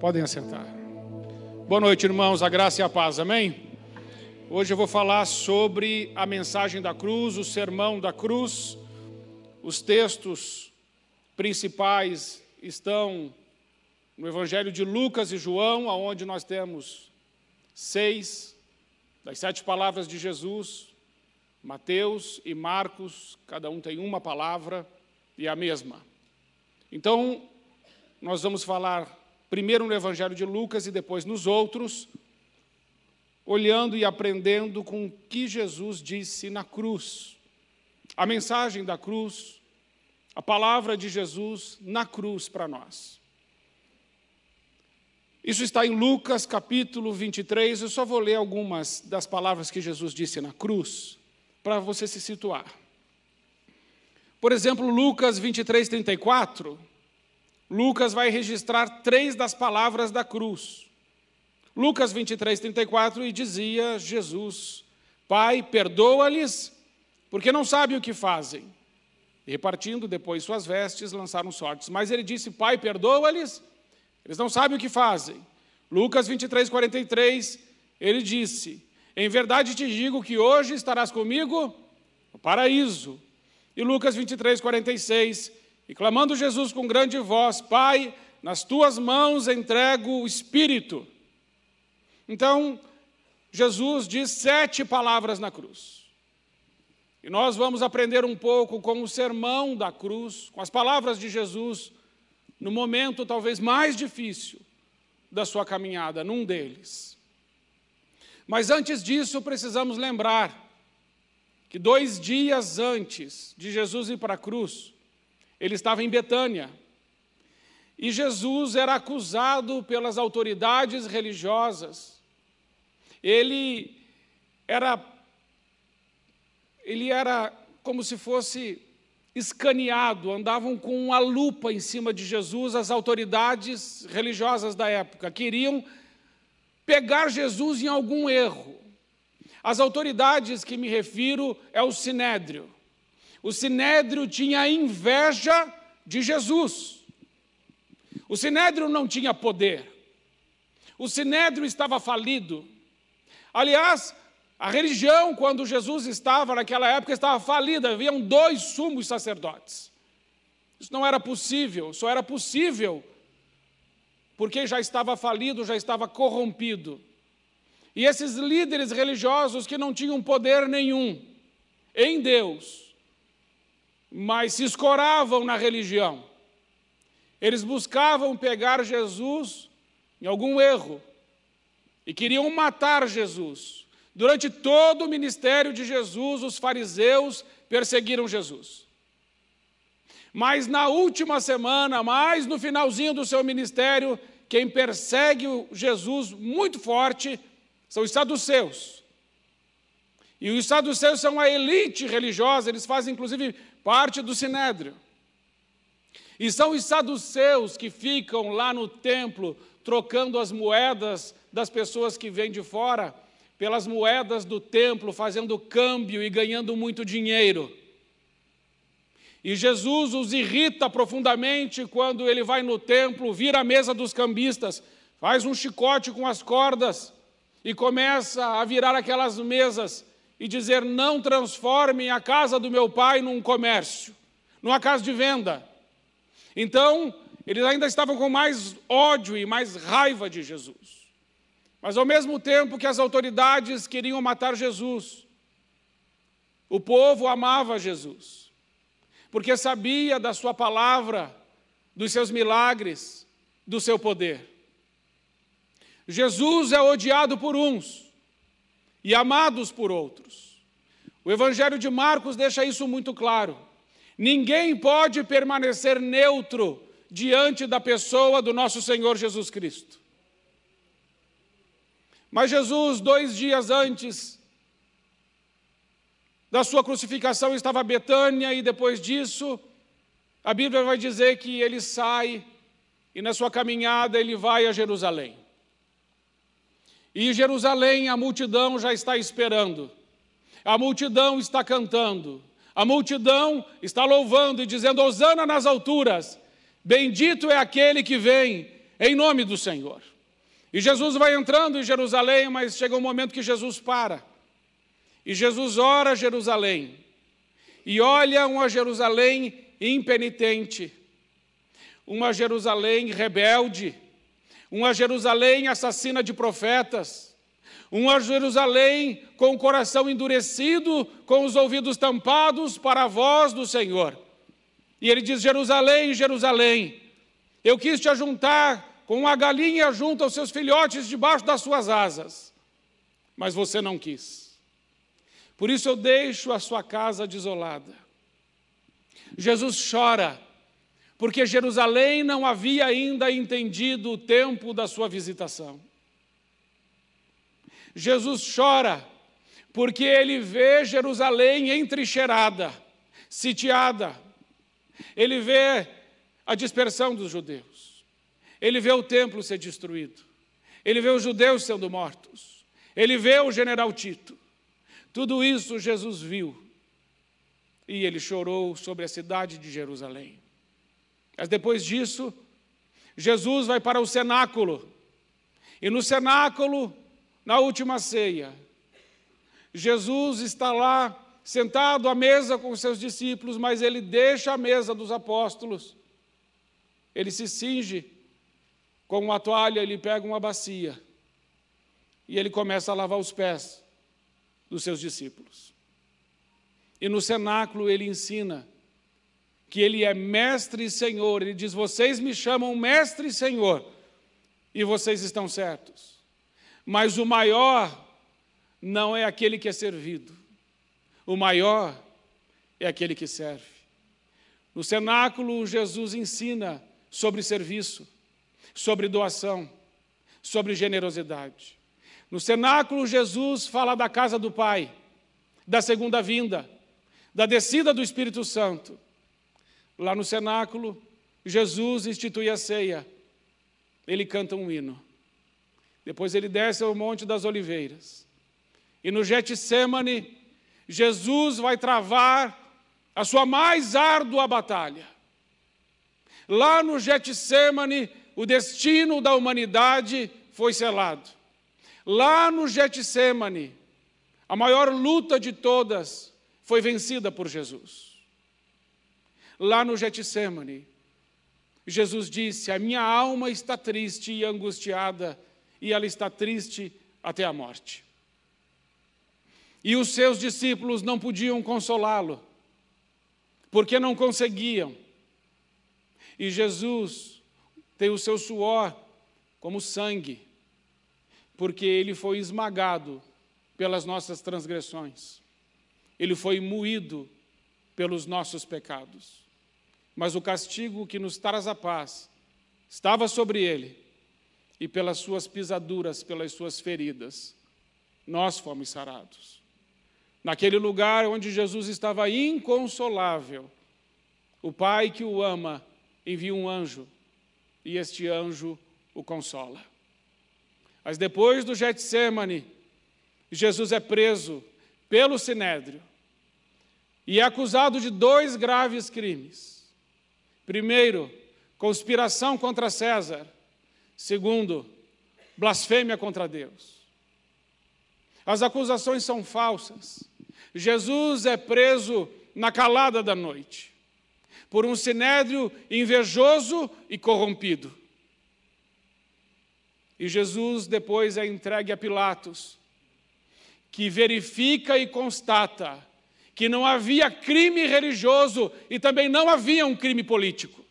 Podem assentar. Boa noite, irmãos, a graça e a paz, amém? Hoje eu vou falar sobre a mensagem da cruz, o sermão da cruz. Os textos principais estão no Evangelho de Lucas e João, aonde nós temos seis das sete palavras de Jesus. Mateus e Marcos, cada um tem uma palavra e a mesma. Então, nós vamos falar primeiro no Evangelho de Lucas e depois nos outros, olhando e aprendendo com o que Jesus disse na cruz. A mensagem da cruz, a palavra de Jesus na cruz para nós. Isso está em Lucas capítulo 23. Eu só vou ler algumas das palavras que Jesus disse na cruz, para você se situar. Por exemplo, Lucas 23, 34 Lucas vai registrar três das palavras da cruz. Lucas 23, 34, e dizia Jesus: Pai, perdoa-lhes, porque não sabem o que fazem. E repartindo depois suas vestes, lançaram sortes. Mas ele disse: Pai, perdoa-lhes, eles não sabem o que fazem. Lucas 23, 43, ele disse: Em verdade te digo que hoje estarás comigo no paraíso. E Lucas 23, 46, e clamando Jesus com grande voz: Pai, nas tuas mãos entrego o Espírito. Então, Jesus diz sete palavras na cruz. E nós vamos aprender um pouco com o sermão da cruz, com as palavras de Jesus, no momento talvez mais difícil da sua caminhada, num deles. Mas antes disso, precisamos lembrar que dois dias antes de Jesus ir para a cruz, ele estava em Betânia. E Jesus era acusado pelas autoridades religiosas. Ele era ele era como se fosse escaneado, andavam com uma lupa em cima de Jesus as autoridades religiosas da época, queriam pegar Jesus em algum erro. As autoridades que me refiro é o sinédrio. O sinédrio tinha inveja de Jesus. O sinédrio não tinha poder. O sinédrio estava falido. Aliás, a religião, quando Jesus estava naquela época, estava falida. Haviam dois sumos sacerdotes. Isso não era possível, só era possível porque já estava falido, já estava corrompido. E esses líderes religiosos que não tinham poder nenhum em Deus, mas se escoravam na religião. Eles buscavam pegar Jesus em algum erro e queriam matar Jesus. Durante todo o ministério de Jesus, os fariseus perseguiram Jesus. Mas na última semana, mais no finalzinho do seu ministério, quem persegue Jesus muito forte são os saduceus. E os saduceus são a elite religiosa, eles fazem inclusive parte do sinédrio. E são os saduceus que ficam lá no templo trocando as moedas das pessoas que vêm de fora pelas moedas do templo, fazendo câmbio e ganhando muito dinheiro. E Jesus os irrita profundamente quando ele vai no templo, vira a mesa dos cambistas, faz um chicote com as cordas e começa a virar aquelas mesas e dizer: não transformem a casa do meu pai num comércio, numa casa de venda. Então, eles ainda estavam com mais ódio e mais raiva de Jesus. Mas ao mesmo tempo que as autoridades queriam matar Jesus, o povo amava Jesus, porque sabia da sua palavra, dos seus milagres, do seu poder. Jesus é odiado por uns, e amados por outros. O Evangelho de Marcos deixa isso muito claro. Ninguém pode permanecer neutro diante da pessoa do nosso Senhor Jesus Cristo. Mas Jesus, dois dias antes da sua crucificação, estava a Betânia, e depois disso, a Bíblia vai dizer que ele sai e na sua caminhada ele vai a Jerusalém. E Jerusalém a multidão já está esperando, a multidão está cantando, a multidão está louvando e dizendo: Hosana nas alturas, bendito é aquele que vem em nome do Senhor. E Jesus vai entrando em Jerusalém, mas chega um momento que Jesus para. E Jesus ora Jerusalém. E olha uma Jerusalém impenitente, uma Jerusalém rebelde, uma Jerusalém assassina de profetas, uma Jerusalém com o coração endurecido, com os ouvidos tampados para a voz do Senhor. E ele diz: Jerusalém, Jerusalém, eu quis te ajuntar com uma galinha junto aos seus filhotes debaixo das suas asas, mas você não quis. Por isso eu deixo a sua casa desolada. Jesus chora, porque Jerusalém não havia ainda entendido o tempo da sua visitação. Jesus chora, porque ele vê Jerusalém entrincheirada, sitiada, ele vê a dispersão dos judeus. Ele vê o templo ser destruído. Ele vê os judeus sendo mortos. Ele vê o general Tito. Tudo isso Jesus viu. E ele chorou sobre a cidade de Jerusalém. Mas depois disso, Jesus vai para o cenáculo. E no cenáculo, na última ceia, Jesus está lá sentado à mesa com seus discípulos, mas ele deixa a mesa dos apóstolos. Ele se cinge com uma toalha, ele pega uma bacia e ele começa a lavar os pés dos seus discípulos. E no cenáculo ele ensina que ele é mestre e senhor. Ele diz: Vocês me chamam mestre e senhor, e vocês estão certos. Mas o maior não é aquele que é servido, o maior é aquele que serve. No cenáculo, Jesus ensina sobre serviço sobre doação, sobre generosidade. No cenáculo, Jesus fala da casa do Pai, da segunda vinda, da descida do Espírito Santo. Lá no cenáculo, Jesus institui a ceia. Ele canta um hino. Depois ele desce ao Monte das Oliveiras. E no Getsemane, Jesus vai travar a sua mais árdua batalha. Lá no Getsemane, o destino da humanidade foi selado. Lá no Getsemane, a maior luta de todas foi vencida por Jesus. Lá no Getsemane, Jesus disse: A minha alma está triste e angustiada, e ela está triste até a morte. E os seus discípulos não podiam consolá-lo, porque não conseguiam. E Jesus tem o seu suor como sangue, porque ele foi esmagado pelas nossas transgressões, ele foi moído pelos nossos pecados. Mas o castigo que nos traz a paz estava sobre ele, e pelas suas pisaduras, pelas suas feridas, nós fomos sarados. Naquele lugar onde Jesus estava inconsolável, o Pai que o ama envia um anjo e este anjo o consola. Mas depois do Getsemane, Jesus é preso pelo Sinédrio e é acusado de dois graves crimes. Primeiro, conspiração contra César. Segundo, blasfêmia contra Deus. As acusações são falsas. Jesus é preso na calada da noite por um sinédrio invejoso e corrompido. E Jesus depois é entregue a Pilatos, que verifica e constata que não havia crime religioso e também não havia um crime político.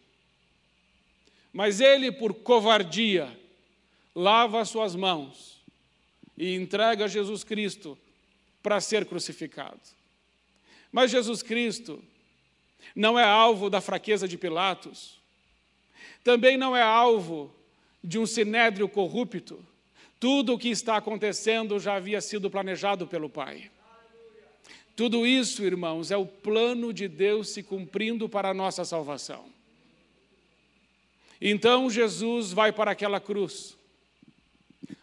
Mas ele, por covardia, lava as suas mãos e entrega Jesus Cristo para ser crucificado. Mas Jesus Cristo não é alvo da fraqueza de Pilatos, também não é alvo de um sinédrio corrupto. Tudo o que está acontecendo já havia sido planejado pelo Pai. Tudo isso, irmãos, é o plano de Deus se cumprindo para a nossa salvação. Então Jesus vai para aquela cruz.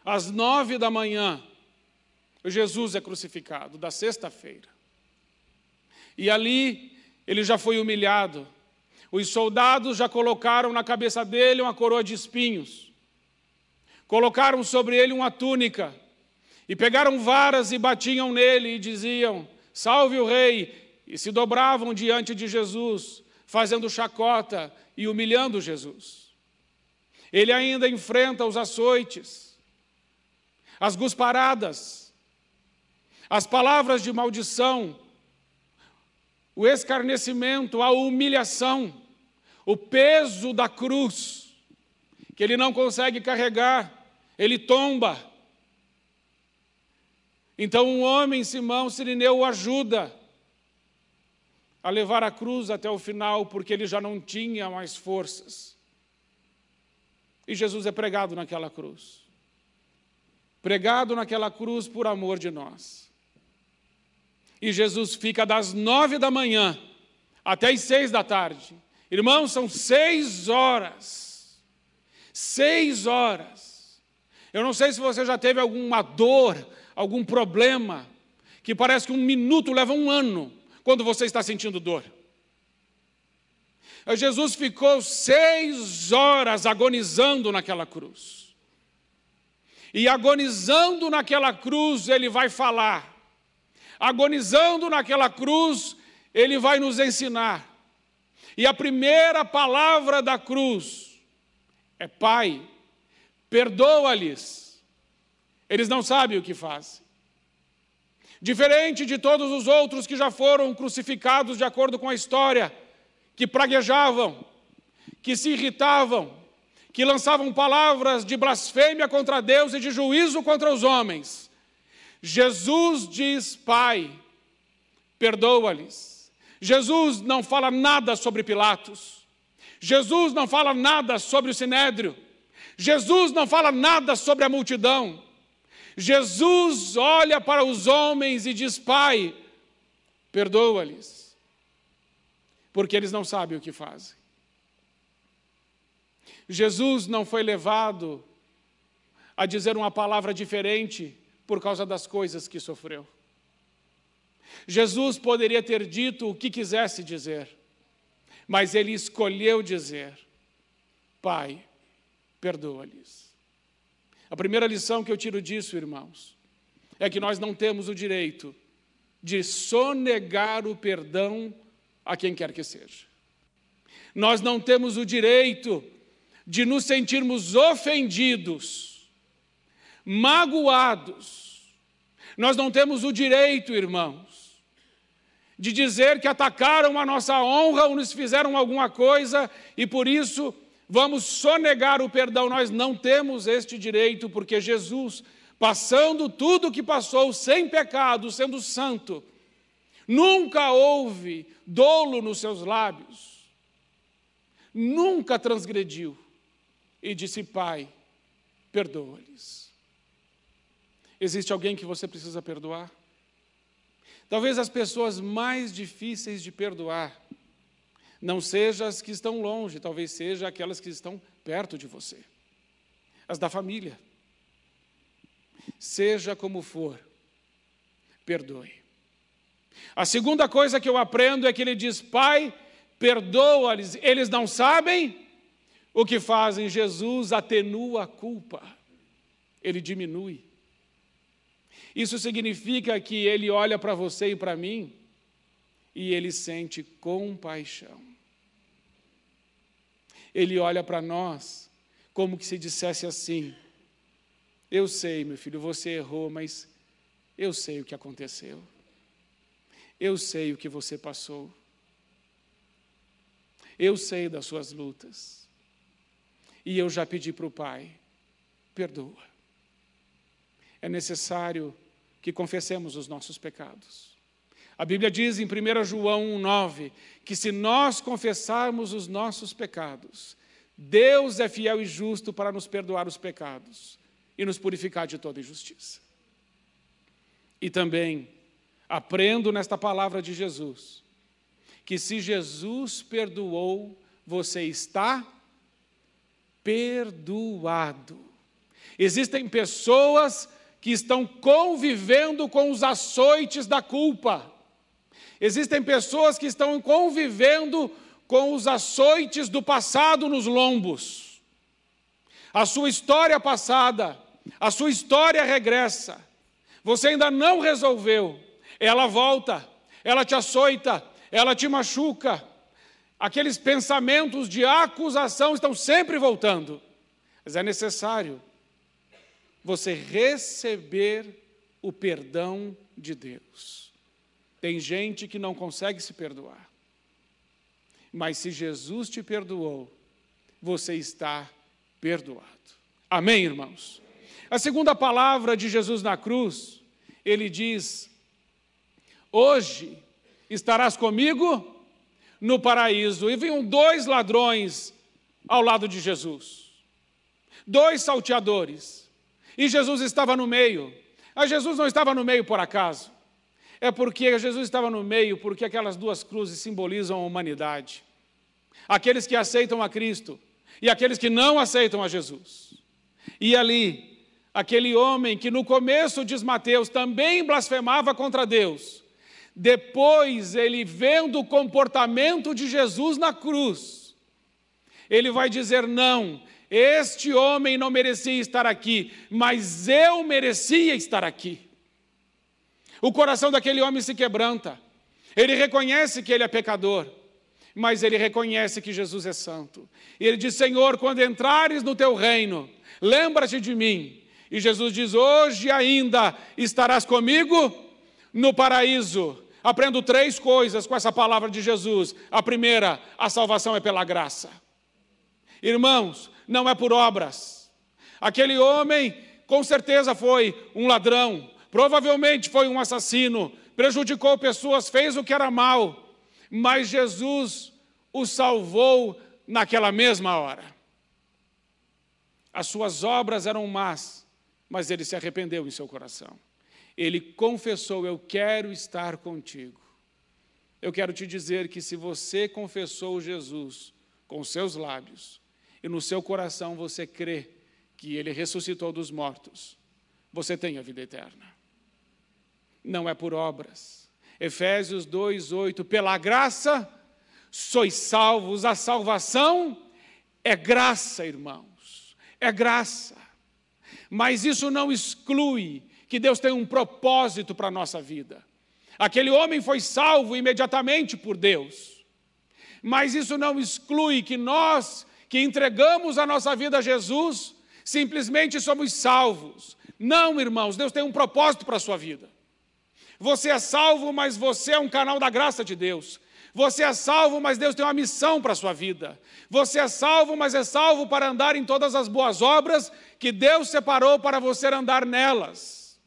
Às nove da manhã, Jesus é crucificado, da sexta-feira. E ali ele já foi humilhado. Os soldados já colocaram na cabeça dele uma coroa de espinhos. colocaram sobre ele uma túnica, e pegaram varas e batiam nele e diziam: Salve o rei! E se dobravam diante de Jesus, fazendo chacota e humilhando Jesus. Ele ainda enfrenta os açoites, as gusparadas, as palavras de maldição, o escarnecimento, a humilhação, o peso da cruz, que ele não consegue carregar, ele tomba. Então um homem, Simão Sirineu, o ajuda a levar a cruz até o final, porque ele já não tinha mais forças. E Jesus é pregado naquela cruz. Pregado naquela cruz por amor de nós. E Jesus fica das nove da manhã até as seis da tarde. Irmãos, são seis horas. Seis horas. Eu não sei se você já teve alguma dor, algum problema, que parece que um minuto leva um ano quando você está sentindo dor. Jesus ficou seis horas agonizando naquela cruz. E agonizando naquela cruz, ele vai falar. Agonizando naquela cruz, ele vai nos ensinar. E a primeira palavra da cruz é: Pai, perdoa-lhes. Eles não sabem o que fazem. Diferente de todos os outros que já foram crucificados de acordo com a história, que praguejavam, que se irritavam, que lançavam palavras de blasfêmia contra Deus e de juízo contra os homens. Jesus diz: Pai, perdoa-lhes. Jesus não fala nada sobre Pilatos. Jesus não fala nada sobre o sinédrio. Jesus não fala nada sobre a multidão. Jesus olha para os homens e diz: Pai, perdoa-lhes, porque eles não sabem o que fazem. Jesus não foi levado a dizer uma palavra diferente por causa das coisas que sofreu. Jesus poderia ter dito o que quisesse dizer, mas ele escolheu dizer: Pai, perdoa-lhes. A primeira lição que eu tiro disso, irmãos, é que nós não temos o direito de sonegar o perdão a quem quer que seja. Nós não temos o direito de nos sentirmos ofendidos, magoados. Nós não temos o direito, irmãos, de dizer que atacaram a nossa honra ou nos fizeram alguma coisa e por isso vamos sonegar o perdão. Nós não temos este direito, porque Jesus, passando tudo o que passou, sem pecado, sendo santo, nunca houve dolo nos seus lábios, nunca transgrediu, e disse: Pai, perdoa-lhes. Existe alguém que você precisa perdoar? Talvez as pessoas mais difíceis de perdoar não seja as que estão longe, talvez seja aquelas que estão perto de você. As da família. Seja como for, perdoe. A segunda coisa que eu aprendo é que ele diz: Pai, perdoa-lhes, eles não sabem o que fazem. Jesus atenua a culpa, ele diminui. Isso significa que ele olha para você e para mim e ele sente compaixão ele olha para nós como que se dissesse assim: Eu sei, meu filho, você errou, mas eu sei o que aconteceu. Eu sei o que você passou. Eu sei das suas lutas. E eu já pedi para o Pai: perdoa. É necessário que confessemos os nossos pecados. A Bíblia diz em 1 João 1,9 que se nós confessarmos os nossos pecados, Deus é fiel e justo para nos perdoar os pecados e nos purificar de toda injustiça. E também aprendo nesta palavra de Jesus que se Jesus perdoou, você está perdoado. Existem pessoas que estão convivendo com os açoites da culpa. Existem pessoas que estão convivendo com os açoites do passado nos lombos. a sua história passada, a sua história regressa, você ainda não resolveu, ela volta, ela te açoita, ela te machuca, aqueles pensamentos de acusação estão sempre voltando, mas é necessário você receber o perdão de Deus. Tem gente que não consegue se perdoar, mas se Jesus te perdoou, você está perdoado. Amém, irmãos? A segunda palavra de Jesus na cruz, ele diz: Hoje estarás comigo no paraíso. E vinham dois ladrões ao lado de Jesus, dois salteadores, e Jesus estava no meio. Mas Jesus não estava no meio por acaso. É porque Jesus estava no meio, porque aquelas duas cruzes simbolizam a humanidade. Aqueles que aceitam a Cristo e aqueles que não aceitam a Jesus. E ali, aquele homem que no começo, diz Mateus, também blasfemava contra Deus, depois ele vendo o comportamento de Jesus na cruz, ele vai dizer: não, este homem não merecia estar aqui, mas eu merecia estar aqui. O coração daquele homem se quebranta, ele reconhece que ele é pecador mas ele reconhece que Jesus é santo. E ele diz: Senhor, quando entrares no teu reino, lembra-te de mim. E Jesus diz: Hoje ainda estarás comigo no paraíso. Aprendo três coisas com essa palavra de Jesus. A primeira, a salvação é pela graça. Irmãos, não é por obras. Aquele homem, com certeza, foi um ladrão, provavelmente foi um assassino, prejudicou pessoas, fez o que era mal mas Jesus o salvou naquela mesma hora. As suas obras eram más, mas ele se arrependeu em seu coração. Ele confessou: Eu quero estar contigo. Eu quero te dizer que se você confessou Jesus com seus lábios e no seu coração você crê que ele ressuscitou dos mortos, você tem a vida eterna. Não é por obras Efésios 2:8, pela graça sois salvos, a salvação é graça, irmãos. É graça. Mas isso não exclui que Deus tem um propósito para a nossa vida. Aquele homem foi salvo imediatamente por Deus. Mas isso não exclui que nós, que entregamos a nossa vida a Jesus, simplesmente somos salvos. Não, irmãos, Deus tem um propósito para a sua vida. Você é salvo, mas você é um canal da graça de Deus. Você é salvo, mas Deus tem uma missão para a sua vida. Você é salvo, mas é salvo para andar em todas as boas obras que Deus separou para você andar nelas.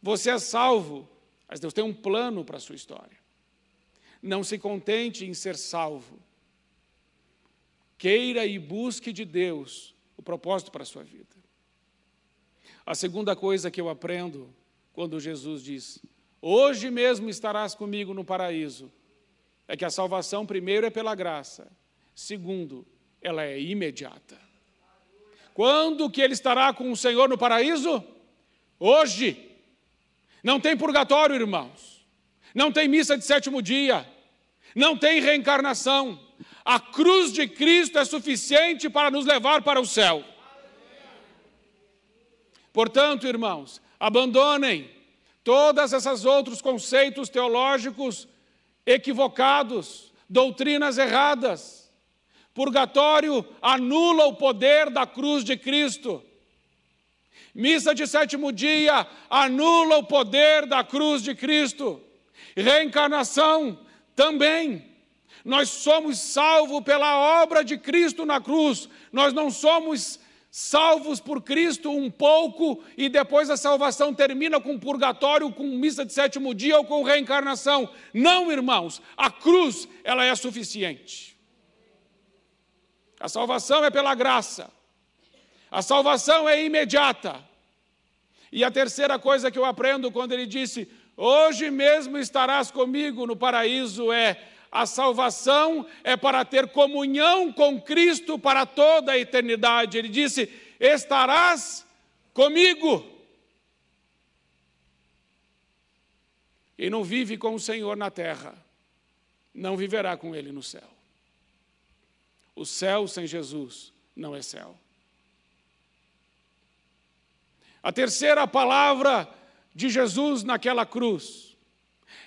Você é salvo, mas Deus tem um plano para a sua história. Não se contente em ser salvo. Queira e busque de Deus o propósito para a sua vida. A segunda coisa que eu aprendo quando Jesus diz: Hoje mesmo estarás comigo no paraíso. É que a salvação, primeiro, é pela graça. Segundo, ela é imediata. Quando que ele estará com o Senhor no paraíso? Hoje. Não tem purgatório, irmãos. Não tem missa de sétimo dia. Não tem reencarnação. A cruz de Cristo é suficiente para nos levar para o céu. Portanto, irmãos, abandonem todos esses outros conceitos teológicos equivocados, doutrinas erradas. Purgatório anula o poder da cruz de Cristo. Missa de sétimo dia anula o poder da cruz de Cristo. Reencarnação também. Nós somos salvos pela obra de Cristo na cruz. Nós não somos salvos por Cristo um pouco e depois a salvação termina com purgatório, com missa de sétimo dia ou com reencarnação. Não, irmãos, a cruz, ela é suficiente. A salvação é pela graça. A salvação é imediata. E a terceira coisa que eu aprendo quando ele disse: "Hoje mesmo estarás comigo no paraíso" é a salvação é para ter comunhão com Cristo para toda a eternidade. Ele disse: Estarás comigo. E não vive com o Senhor na terra, não viverá com Ele no céu. O céu sem Jesus não é céu. A terceira palavra de Jesus naquela cruz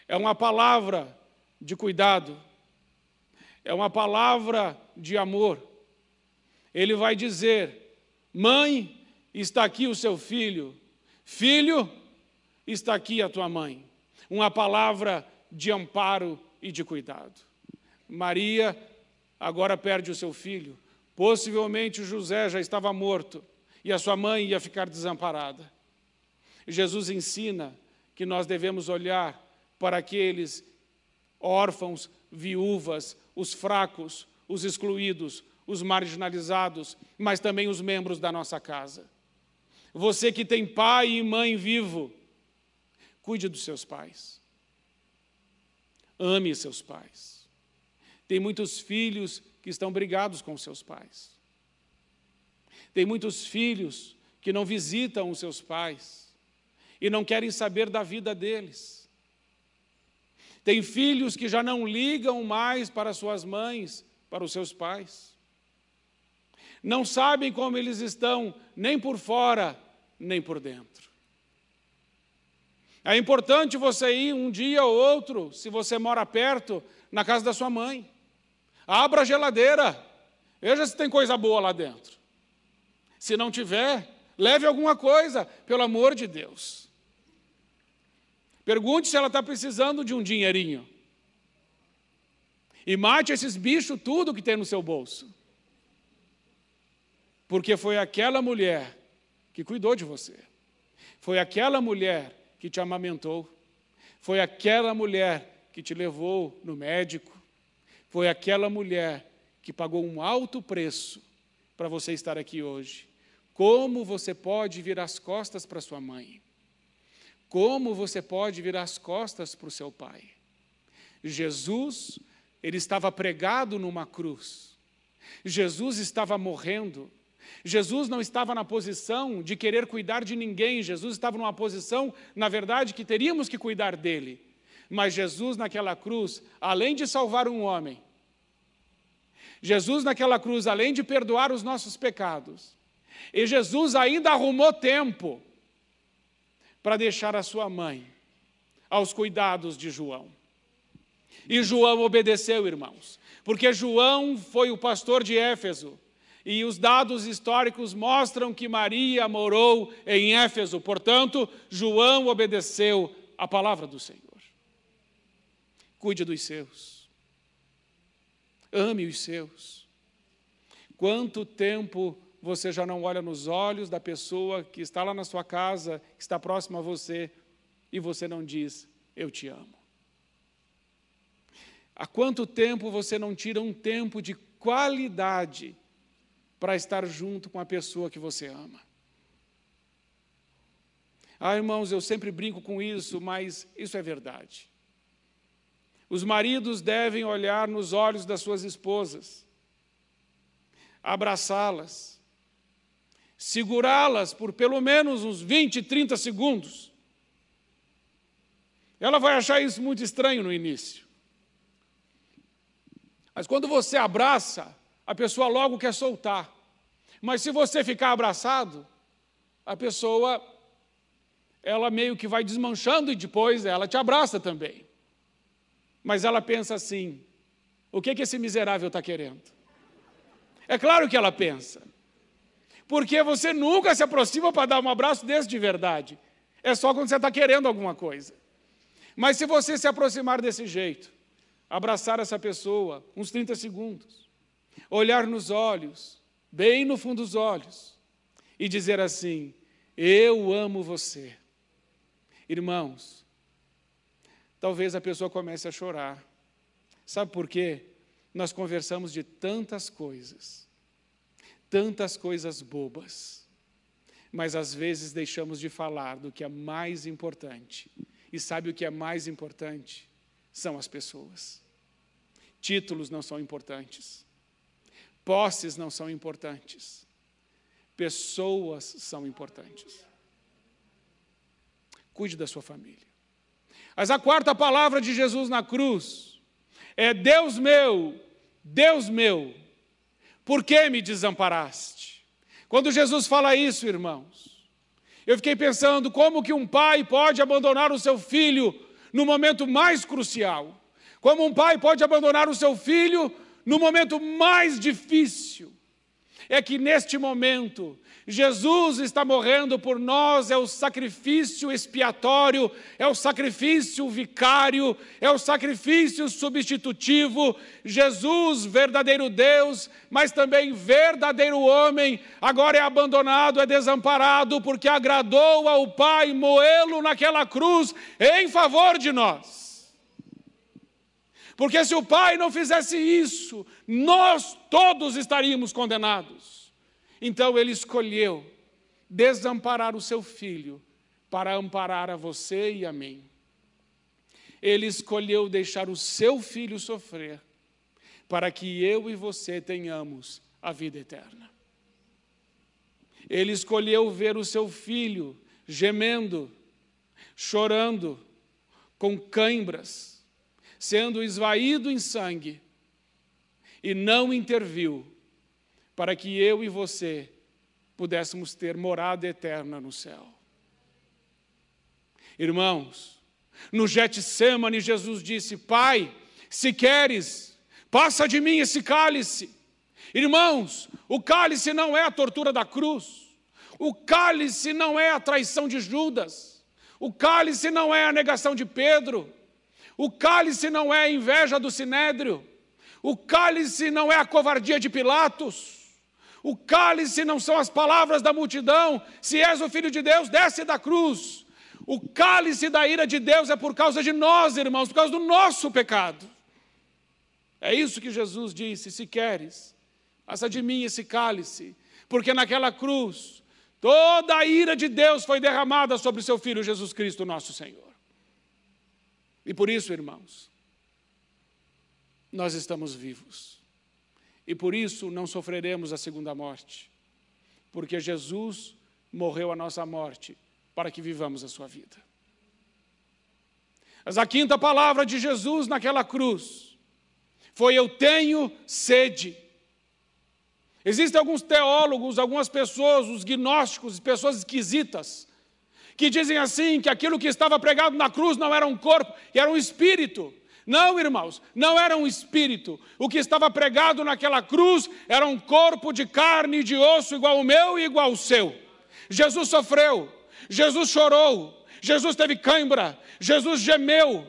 é uma palavra de cuidado, é uma palavra de amor. Ele vai dizer: Mãe, está aqui o seu filho, filho, está aqui a tua mãe. Uma palavra de amparo e de cuidado. Maria agora perde o seu filho. Possivelmente José já estava morto e a sua mãe ia ficar desamparada. Jesus ensina que nós devemos olhar para aqueles órfãos, viúvas, os fracos, os excluídos, os marginalizados, mas também os membros da nossa casa. Você que tem pai e mãe vivo, cuide dos seus pais. Ame seus pais. Tem muitos filhos que estão brigados com seus pais. Tem muitos filhos que não visitam os seus pais e não querem saber da vida deles. Tem filhos que já não ligam mais para suas mães, para os seus pais. Não sabem como eles estão, nem por fora, nem por dentro. É importante você ir um dia ou outro, se você mora perto, na casa da sua mãe. Abra a geladeira, veja se tem coisa boa lá dentro. Se não tiver, leve alguma coisa, pelo amor de Deus. Pergunte se ela está precisando de um dinheirinho. E mate esses bichos tudo que tem no seu bolso. Porque foi aquela mulher que cuidou de você. Foi aquela mulher que te amamentou. Foi aquela mulher que te levou no médico. Foi aquela mulher que pagou um alto preço para você estar aqui hoje. Como você pode virar as costas para sua mãe? Como você pode virar as costas para o seu pai? Jesus, ele estava pregado numa cruz. Jesus estava morrendo. Jesus não estava na posição de querer cuidar de ninguém, Jesus estava numa posição, na verdade, que teríamos que cuidar dele. Mas Jesus, naquela cruz, além de salvar um homem, Jesus, naquela cruz, além de perdoar os nossos pecados, e Jesus ainda arrumou tempo para deixar a sua mãe aos cuidados de João. E João obedeceu, irmãos, porque João foi o pastor de Éfeso. E os dados históricos mostram que Maria morou em Éfeso, portanto, João obedeceu a palavra do Senhor. Cuide dos seus, ame os seus. Quanto tempo você já não olha nos olhos da pessoa que está lá na sua casa, que está próxima a você, e você não diz: Eu te amo. Há quanto tempo você não tira um tempo de qualidade para estar junto com a pessoa que você ama? Ah, irmãos, eu sempre brinco com isso, mas isso é verdade. Os maridos devem olhar nos olhos das suas esposas, abraçá-las, segurá-las por pelo menos uns 20, 30 segundos. Ela vai achar isso muito estranho no início. Mas quando você abraça, a pessoa logo quer soltar. Mas se você ficar abraçado, a pessoa ela meio que vai desmanchando e depois ela te abraça também. Mas ela pensa assim: o que, que esse miserável está querendo? É claro que ela pensa porque você nunca se aproxima para dar um abraço desse de verdade. É só quando você está querendo alguma coisa. Mas se você se aproximar desse jeito, abraçar essa pessoa uns 30 segundos, olhar nos olhos, bem no fundo dos olhos, e dizer assim: Eu amo você. Irmãos, talvez a pessoa comece a chorar. Sabe por quê? Nós conversamos de tantas coisas tantas coisas bobas, mas às vezes deixamos de falar do que é mais importante. E sabe o que é mais importante? São as pessoas. Títulos não são importantes, posses não são importantes, pessoas são importantes. Cuide da sua família. Mas a quarta palavra de Jesus na cruz é: Deus meu, Deus meu, por que me desamparaste? Quando Jesus fala isso, irmãos, Eu fiquei pensando como que um pai pode abandonar o seu filho no momento mais crucial. Como um pai pode abandonar o seu filho no momento mais difícil. É que neste momento Jesus está morrendo por nós, é o sacrifício expiatório, é o sacrifício vicário, é o sacrifício substitutivo. Jesus, verdadeiro Deus, mas também verdadeiro homem, agora é abandonado, é desamparado, porque agradou ao Pai moê-lo naquela cruz em favor de nós. Porque se o Pai não fizesse isso, nós todos estaríamos condenados. Então ele escolheu desamparar o seu filho para amparar a você e a mim. Ele escolheu deixar o seu filho sofrer para que eu e você tenhamos a vida eterna. Ele escolheu ver o seu filho gemendo, chorando, com cãibras, sendo esvaído em sangue, e não interviu para que eu e você pudéssemos ter morada eterna no céu. Irmãos, no Getsemane Jesus disse: Pai, se queres, passa de mim esse cálice. Irmãos, o cálice não é a tortura da cruz. O cálice não é a traição de Judas. O cálice não é a negação de Pedro. O cálice não é a inveja do sinédrio. O cálice não é a covardia de Pilatos. O cálice não são as palavras da multidão. Se és o filho de Deus, desce da cruz. O cálice da ira de Deus é por causa de nós, irmãos, por causa do nosso pecado. É isso que Jesus disse: se queres, passa de mim esse cálice, porque naquela cruz toda a ira de Deus foi derramada sobre seu filho Jesus Cristo, nosso Senhor. E por isso, irmãos, nós estamos vivos e por isso não sofreremos a segunda morte, porque Jesus morreu a nossa morte para que vivamos a sua vida. Mas a quinta palavra de Jesus naquela cruz foi: Eu tenho sede. Existem alguns teólogos, algumas pessoas, os gnósticos, pessoas esquisitas, que dizem assim: que aquilo que estava pregado na cruz não era um corpo, era um espírito. Não, irmãos, não era um espírito. O que estava pregado naquela cruz era um corpo de carne e de osso igual ao meu e igual ao seu. Jesus sofreu, Jesus chorou, Jesus teve cãibra, Jesus gemeu.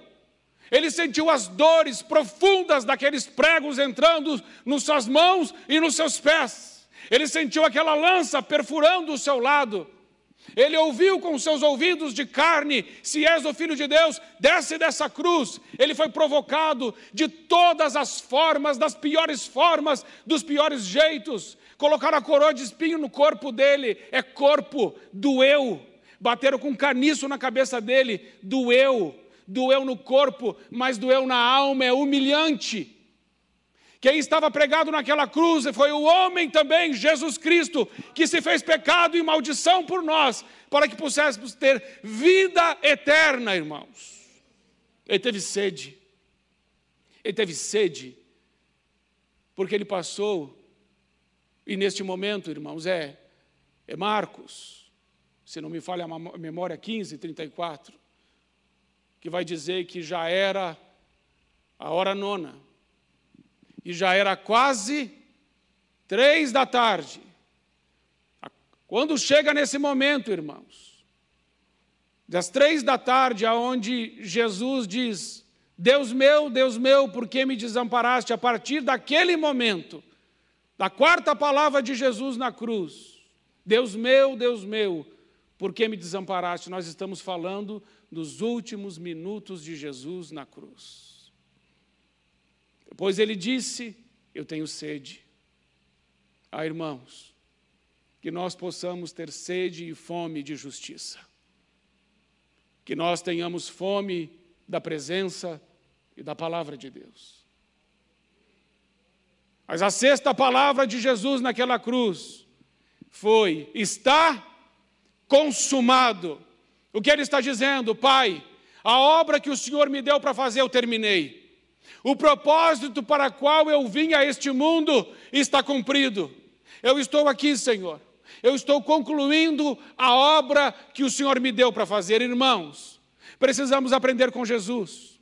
Ele sentiu as dores profundas daqueles pregos entrando nas suas mãos e nos seus pés. Ele sentiu aquela lança perfurando o seu lado. Ele ouviu com seus ouvidos de carne: se és o filho de Deus, desce dessa cruz. Ele foi provocado de todas as formas, das piores formas, dos piores jeitos. Colocaram a coroa de espinho no corpo dele, é corpo, doeu. Bateram com caniço na cabeça dele, doeu. Doeu no corpo, mas doeu na alma, é humilhante. Quem estava pregado naquela cruz foi o homem também, Jesus Cristo, que se fez pecado e maldição por nós, para que pudéssemos ter vida eterna, irmãos. Ele teve sede. Ele teve sede, porque ele passou, e neste momento, irmãos, é, é Marcos, se não me falha a memória, 15, 34, que vai dizer que já era a hora nona e já era quase três da tarde. Quando chega nesse momento, irmãos, das três da tarde, aonde Jesus diz: Deus meu, Deus meu, por que me desamparaste? A partir daquele momento, da quarta palavra de Jesus na cruz, Deus meu, Deus meu, por que me desamparaste? Nós estamos falando dos últimos minutos de Jesus na cruz. Pois ele disse: Eu tenho sede. Ah, irmãos, que nós possamos ter sede e fome de justiça. Que nós tenhamos fome da presença e da palavra de Deus. Mas a sexta palavra de Jesus naquela cruz foi: está consumado. O que ele está dizendo? Pai, a obra que o Senhor me deu para fazer, eu terminei. O propósito para qual eu vim a este mundo está cumprido. Eu estou aqui, Senhor. Eu estou concluindo a obra que o Senhor me deu para fazer, irmãos. Precisamos aprender com Jesus.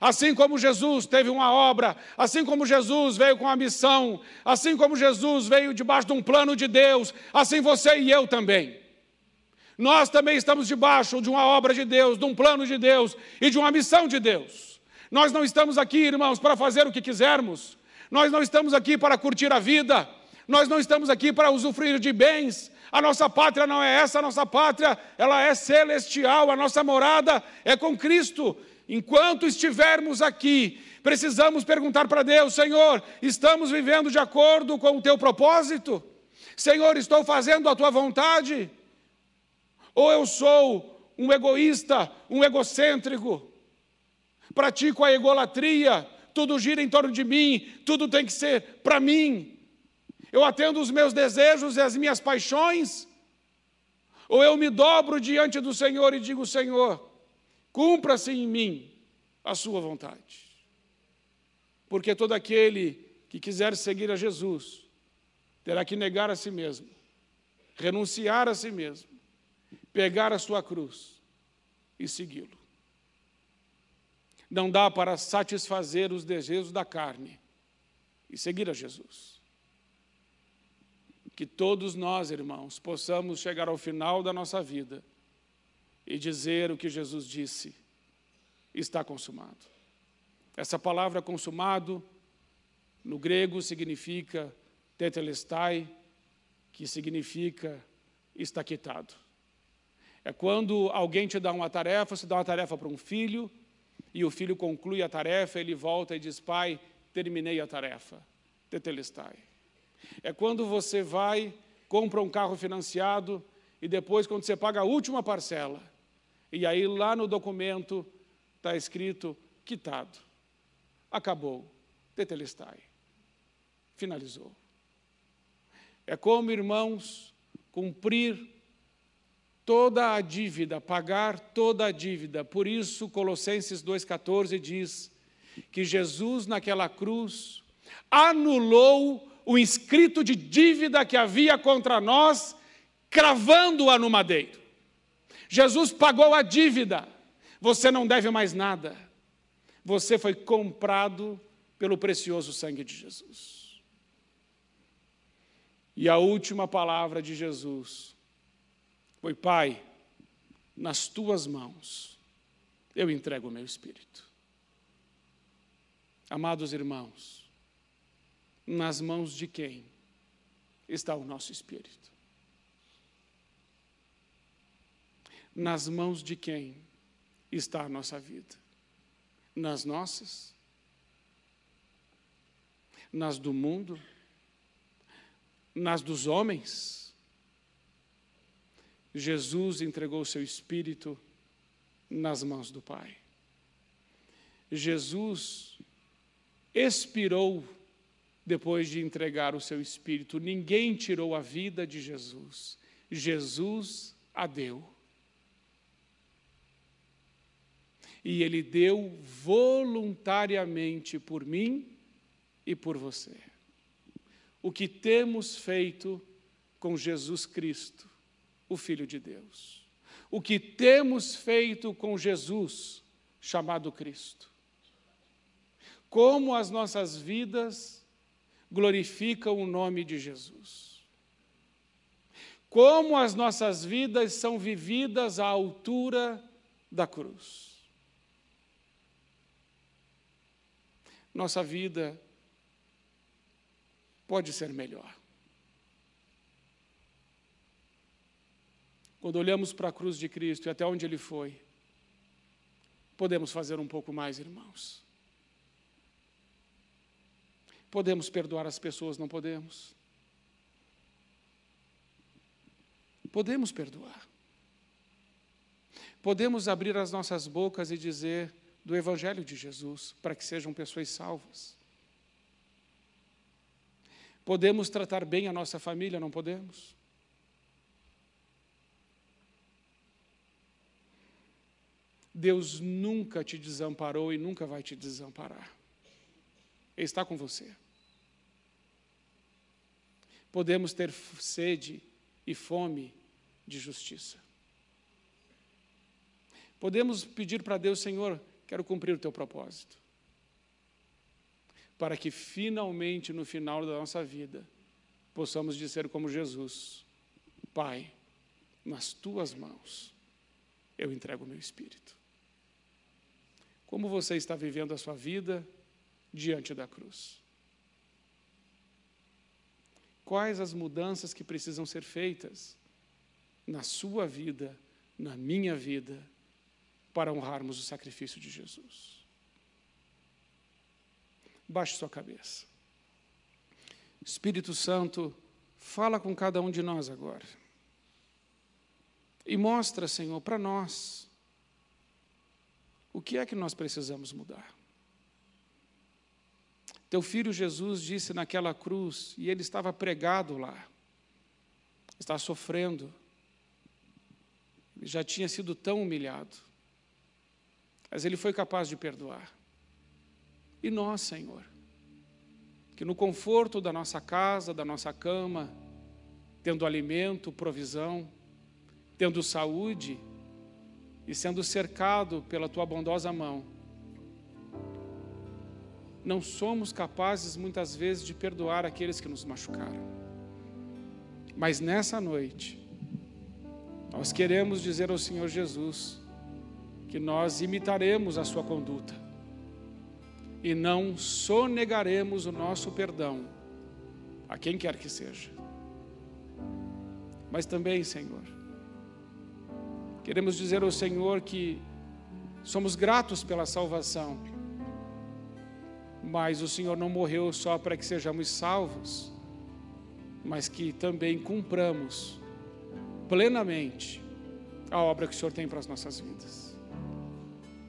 Assim como Jesus teve uma obra, assim como Jesus veio com a missão, assim como Jesus veio debaixo de um plano de Deus, assim você e eu também. Nós também estamos debaixo de uma obra de Deus, de um plano de Deus e de uma missão de Deus. Nós não estamos aqui, irmãos, para fazer o que quisermos. Nós não estamos aqui para curtir a vida. Nós não estamos aqui para usufruir de bens. A nossa pátria não é essa, a nossa pátria, ela é celestial, a nossa morada é com Cristo. Enquanto estivermos aqui, precisamos perguntar para Deus: Senhor, estamos vivendo de acordo com o teu propósito? Senhor, estou fazendo a tua vontade? Ou eu sou um egoísta, um egocêntrico? Pratico a egolatria, tudo gira em torno de mim, tudo tem que ser para mim. Eu atendo os meus desejos e as minhas paixões? Ou eu me dobro diante do Senhor e digo: Senhor, cumpra-se em mim a sua vontade. Porque todo aquele que quiser seguir a Jesus terá que negar a si mesmo, renunciar a si mesmo, pegar a sua cruz e segui-lo. Não dá para satisfazer os desejos da carne e seguir a Jesus. Que todos nós, irmãos, possamos chegar ao final da nossa vida e dizer o que Jesus disse: está consumado. Essa palavra consumado, no grego, significa tetelestai, que significa está quitado. É quando alguém te dá uma tarefa, você dá uma tarefa para um filho, e o filho conclui a tarefa, ele volta e diz: Pai, terminei a tarefa. Tetelestai. É quando você vai, compra um carro financiado, e depois, quando você paga a última parcela, e aí lá no documento está escrito quitado. Acabou. Tetelestai. Finalizou. É como, irmãos, cumprir toda a dívida, pagar toda a dívida. Por isso, Colossenses 2,14 diz que Jesus, naquela cruz, anulou o inscrito de dívida que havia contra nós, cravando-a no madeiro. Jesus pagou a dívida, você não deve mais nada. Você foi comprado pelo precioso sangue de Jesus. E a última palavra de Jesus foi: Pai, nas tuas mãos eu entrego o meu espírito. Amados irmãos, nas mãos de quem está o nosso espírito? nas mãos de quem está a nossa vida? Nas nossas? Nas do mundo? Nas dos homens? Jesus entregou o seu espírito nas mãos do Pai. Jesus expirou depois de entregar o seu espírito. Ninguém tirou a vida de Jesus. Jesus a deu. e Ele deu voluntariamente por mim e por você. O que temos feito com Jesus Cristo, o Filho de Deus. O que temos feito com Jesus, chamado Cristo. Como as nossas vidas glorificam o nome de Jesus. Como as nossas vidas são vividas à altura da cruz. nossa vida pode ser melhor. Quando olhamos para a cruz de Cristo e até onde Ele foi, podemos fazer um pouco mais, irmãos. Podemos perdoar as pessoas, não podemos? Podemos perdoar. Podemos abrir as nossas bocas e dizer: do Evangelho de Jesus, para que sejam pessoas salvas. Podemos tratar bem a nossa família, não podemos? Deus nunca te desamparou e nunca vai te desamparar. Ele está com você. Podemos ter sede e fome de justiça. Podemos pedir para Deus, Senhor, quero cumprir o teu propósito. Para que finalmente, no final da nossa vida, possamos dizer como Jesus: Pai, nas tuas mãos eu entrego o meu espírito. Como você está vivendo a sua vida diante da cruz? Quais as mudanças que precisam ser feitas na sua vida, na minha vida, para honrarmos o sacrifício de Jesus? Baixe sua cabeça. Espírito Santo, fala com cada um de nós agora. E mostra, Senhor, para nós o que é que nós precisamos mudar. Teu filho Jesus disse naquela cruz, e ele estava pregado lá, está sofrendo, já tinha sido tão humilhado, mas ele foi capaz de perdoar. E nós, Senhor, que no conforto da nossa casa, da nossa cama, tendo alimento, provisão, tendo saúde e sendo cercado pela tua bondosa mão, não somos capazes muitas vezes de perdoar aqueles que nos machucaram. Mas nessa noite, nós queremos dizer ao Senhor Jesus que nós imitaremos a sua conduta e não sonegaremos o nosso perdão a quem quer que seja. Mas também, Senhor, queremos dizer ao Senhor que somos gratos pela salvação mas o Senhor não morreu só para que sejamos salvos, mas que também cumpramos plenamente a obra que o Senhor tem para as nossas vidas.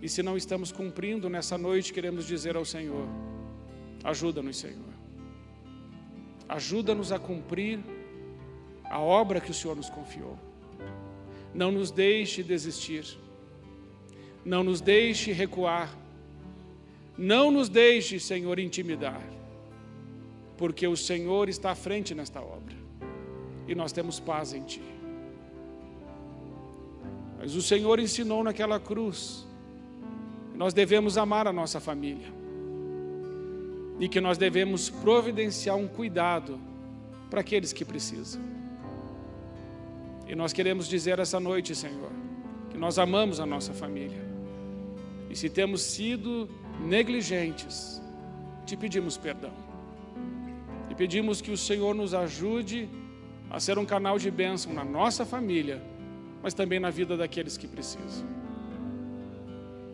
E se não estamos cumprindo nessa noite, queremos dizer ao Senhor: ajuda-nos, Senhor. Ajuda-nos a cumprir a obra que o Senhor nos confiou. Não nos deixe desistir. Não nos deixe recuar não nos deixe, Senhor, intimidar, porque o Senhor está à frente nesta obra e nós temos paz em Ti. Mas o Senhor ensinou naquela cruz que nós devemos amar a nossa família e que nós devemos providenciar um cuidado para aqueles que precisam. E nós queremos dizer essa noite, Senhor, que nós amamos a nossa família. E se temos sido negligentes, te pedimos perdão. E pedimos que o Senhor nos ajude a ser um canal de bênção na nossa família, mas também na vida daqueles que precisam.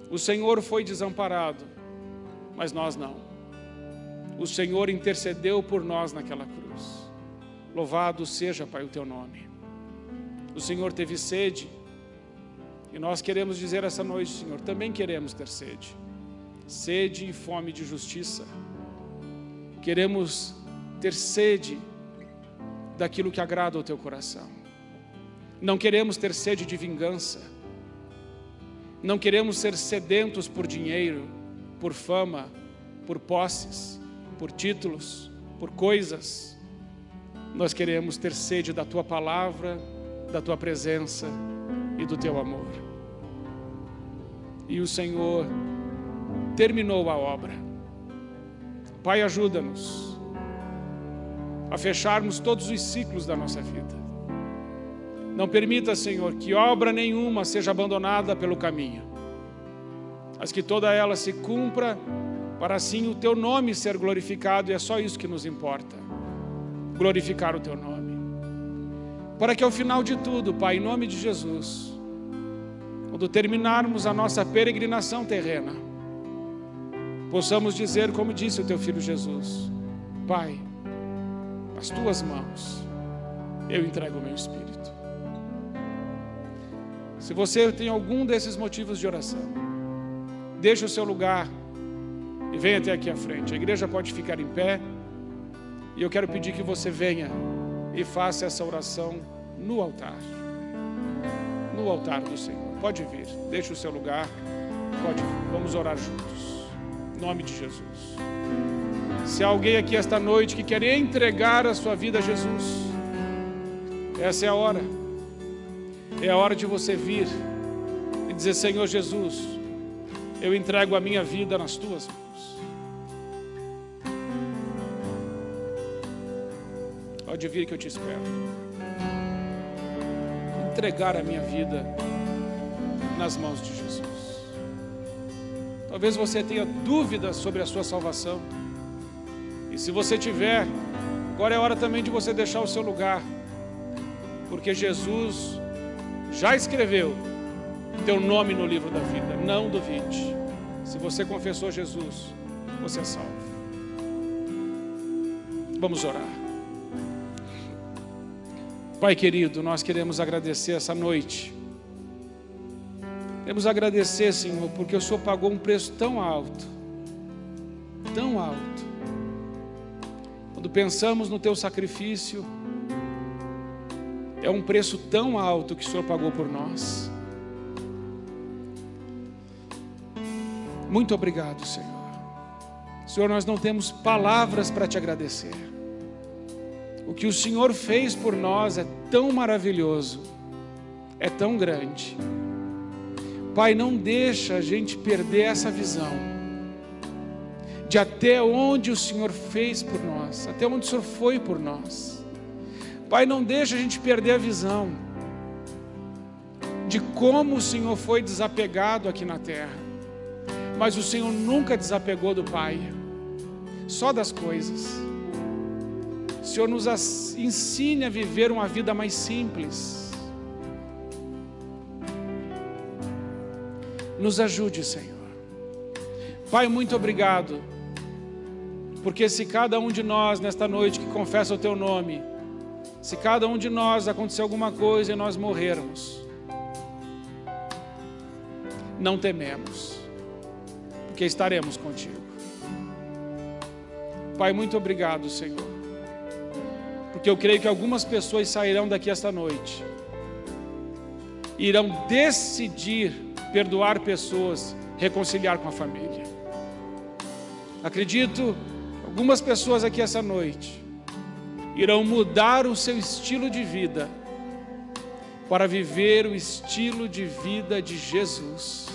O Senhor foi desamparado, mas nós não. O Senhor intercedeu por nós naquela cruz. Louvado seja, Pai, o teu nome. O Senhor teve sede, e nós queremos dizer essa noite, Senhor, também queremos ter sede sede e fome de justiça. Queremos ter sede daquilo que agrada ao teu coração. Não queremos ter sede de vingança. Não queremos ser sedentos por dinheiro, por fama, por posses, por títulos, por coisas. Nós queremos ter sede da tua palavra, da tua presença e do teu amor. E o Senhor terminou a obra. Pai, ajuda-nos a fecharmos todos os ciclos da nossa vida. Não permita, Senhor, que obra nenhuma seja abandonada pelo caminho, mas que toda ela se cumpra para assim o teu nome ser glorificado, e é só isso que nos importa glorificar o teu nome. Para que ao final de tudo, Pai, em nome de Jesus, quando terminarmos a nossa peregrinação terrena, possamos dizer, como disse o teu filho Jesus: Pai, nas tuas mãos eu entrego o meu espírito. Se você tem algum desses motivos de oração, deixe o seu lugar e venha até aqui à frente. A igreja pode ficar em pé e eu quero pedir que você venha e faça essa oração no altar. No altar do Senhor. Pode vir, deixe o seu lugar. Pode vir. Vamos orar juntos nome de Jesus. Se há alguém aqui esta noite que quer entregar a sua vida a Jesus, Essa é a hora. É a hora de você vir e dizer: Senhor Jesus, eu entrego a minha vida nas tuas mãos. Pode vir que eu te espero. Entregar a minha vida nas mãos de Jesus. Talvez você tenha dúvidas sobre a sua salvação. E se você tiver, agora é hora também de você deixar o seu lugar. Porque Jesus já escreveu teu nome no livro da vida. Não duvide. Se você confessou Jesus, você é salvo. Vamos orar. Pai querido, nós queremos agradecer essa noite Queremos agradecer, Senhor, porque o Senhor pagou um preço tão alto, tão alto. Quando pensamos no teu sacrifício, é um preço tão alto que o Senhor pagou por nós. Muito obrigado, Senhor. Senhor, nós não temos palavras para te agradecer. O que o Senhor fez por nós é tão maravilhoso, é tão grande. Pai, não deixa a gente perder essa visão de até onde o Senhor fez por nós, até onde o Senhor foi por nós. Pai, não deixa a gente perder a visão de como o Senhor foi desapegado aqui na terra. Mas o Senhor nunca desapegou do Pai, só das coisas. Senhor nos ensine a viver uma vida mais simples Nos ajude, Senhor. Pai, muito obrigado, porque se cada um de nós nesta noite que confessa o Teu nome, se cada um de nós acontecer alguma coisa e nós morrermos, não tememos, porque estaremos contigo. Pai, muito obrigado, Senhor, porque eu creio que algumas pessoas sairão daqui esta noite, irão decidir perdoar pessoas, reconciliar com a família. Acredito, algumas pessoas aqui essa noite irão mudar o seu estilo de vida para viver o estilo de vida de Jesus.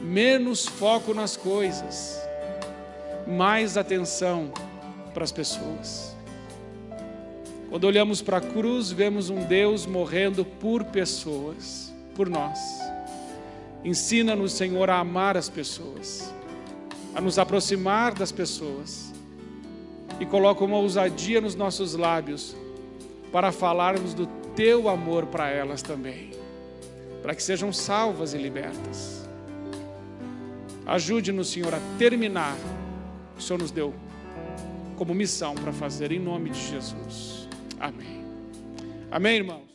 Menos foco nas coisas, mais atenção para as pessoas. Quando olhamos para a cruz, vemos um Deus morrendo por pessoas, por nós. Ensina-nos, Senhor, a amar as pessoas, a nos aproximar das pessoas e coloca uma ousadia nos nossos lábios para falarmos do teu amor para elas também, para que sejam salvas e libertas. Ajude-nos, Senhor, a terminar o que o Senhor nos deu como missão para fazer, em nome de Jesus. Amém. Amém, irmãos?